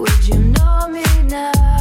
Would you know me now?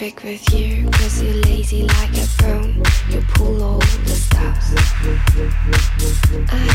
perfect with you Cause you're lazy like a bone. You pull all the stops I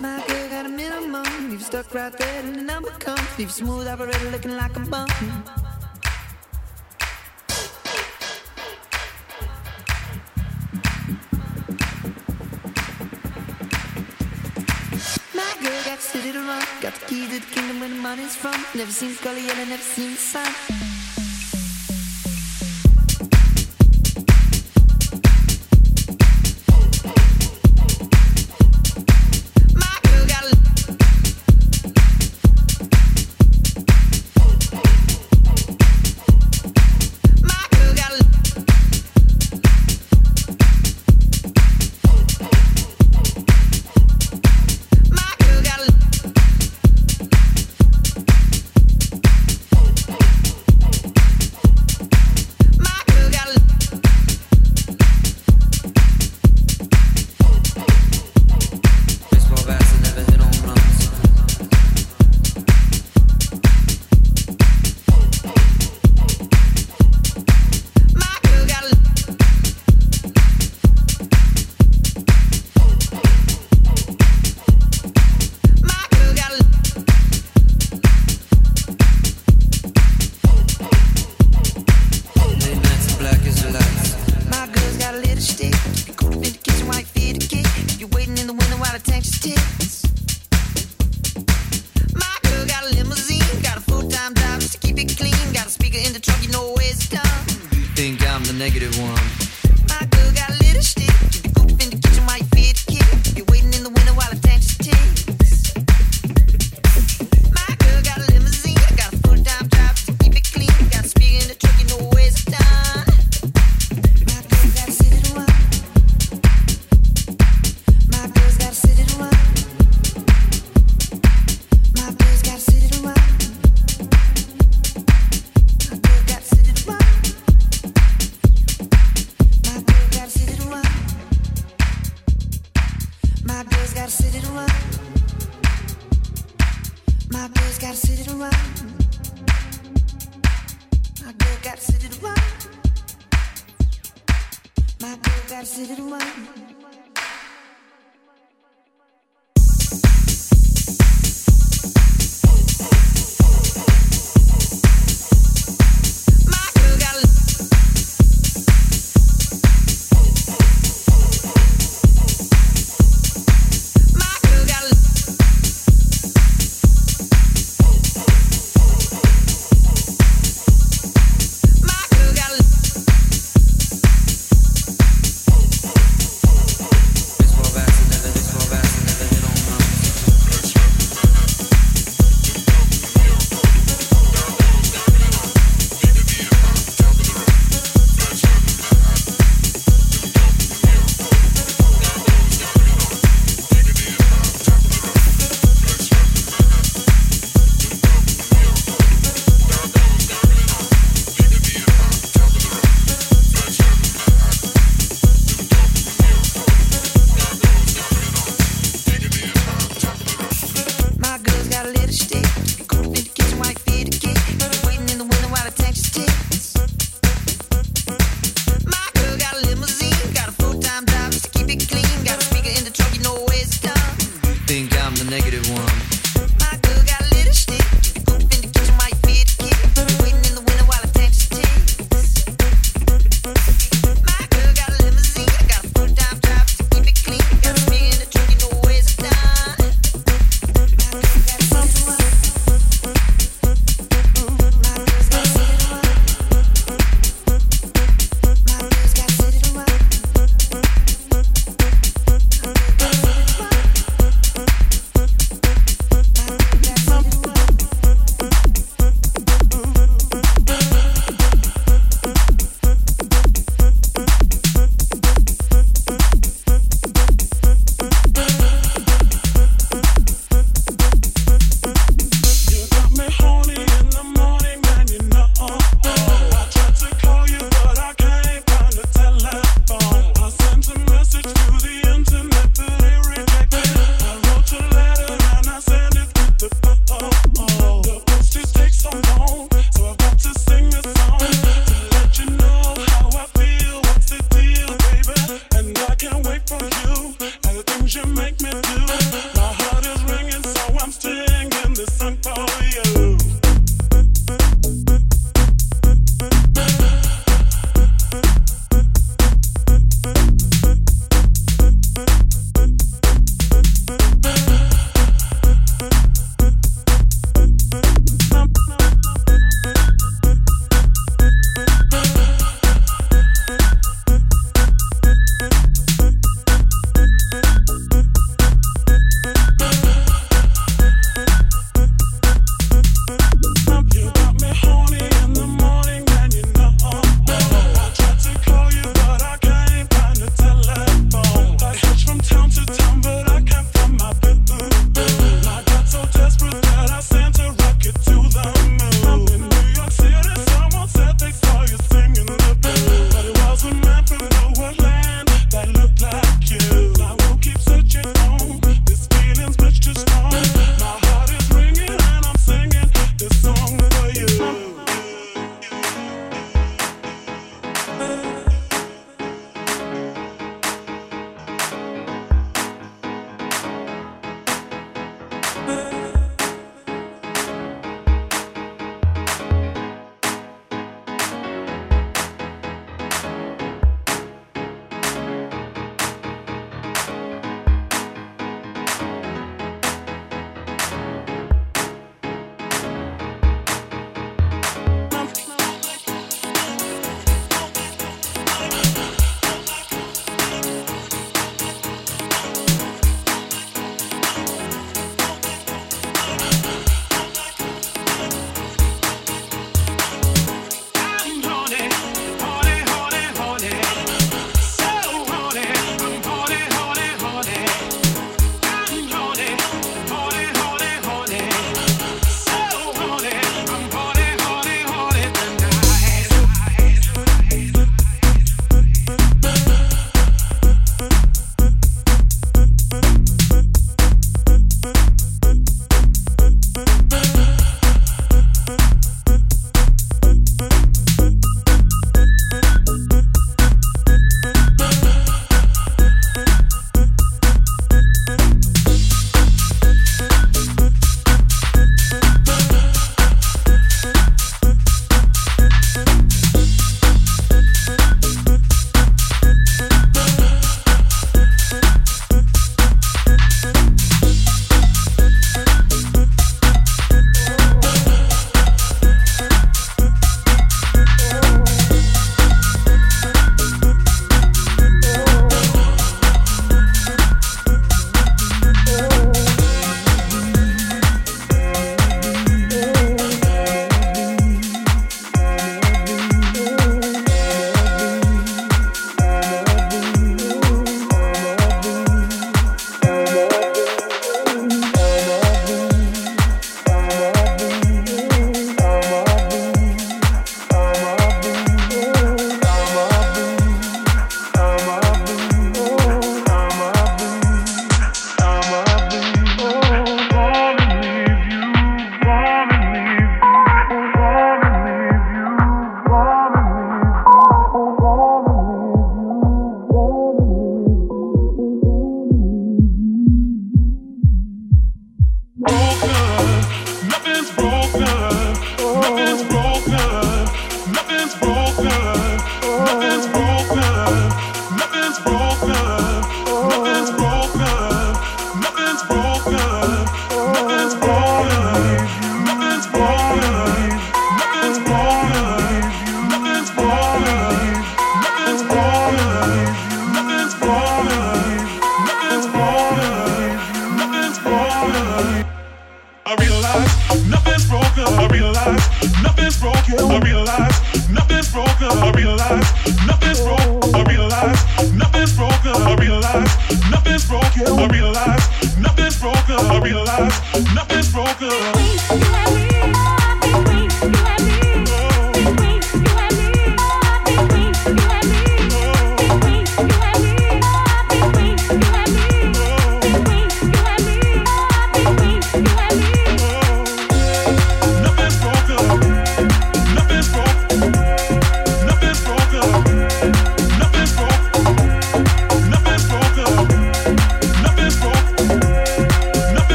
My girl got a minimum. Leave stuck right there and the number comes. Leave smooth operator looking like a bum. My girl got city to run. Got the key to the kingdom where the money's from. Never seen Scully, and I never seen the sun.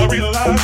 Oh.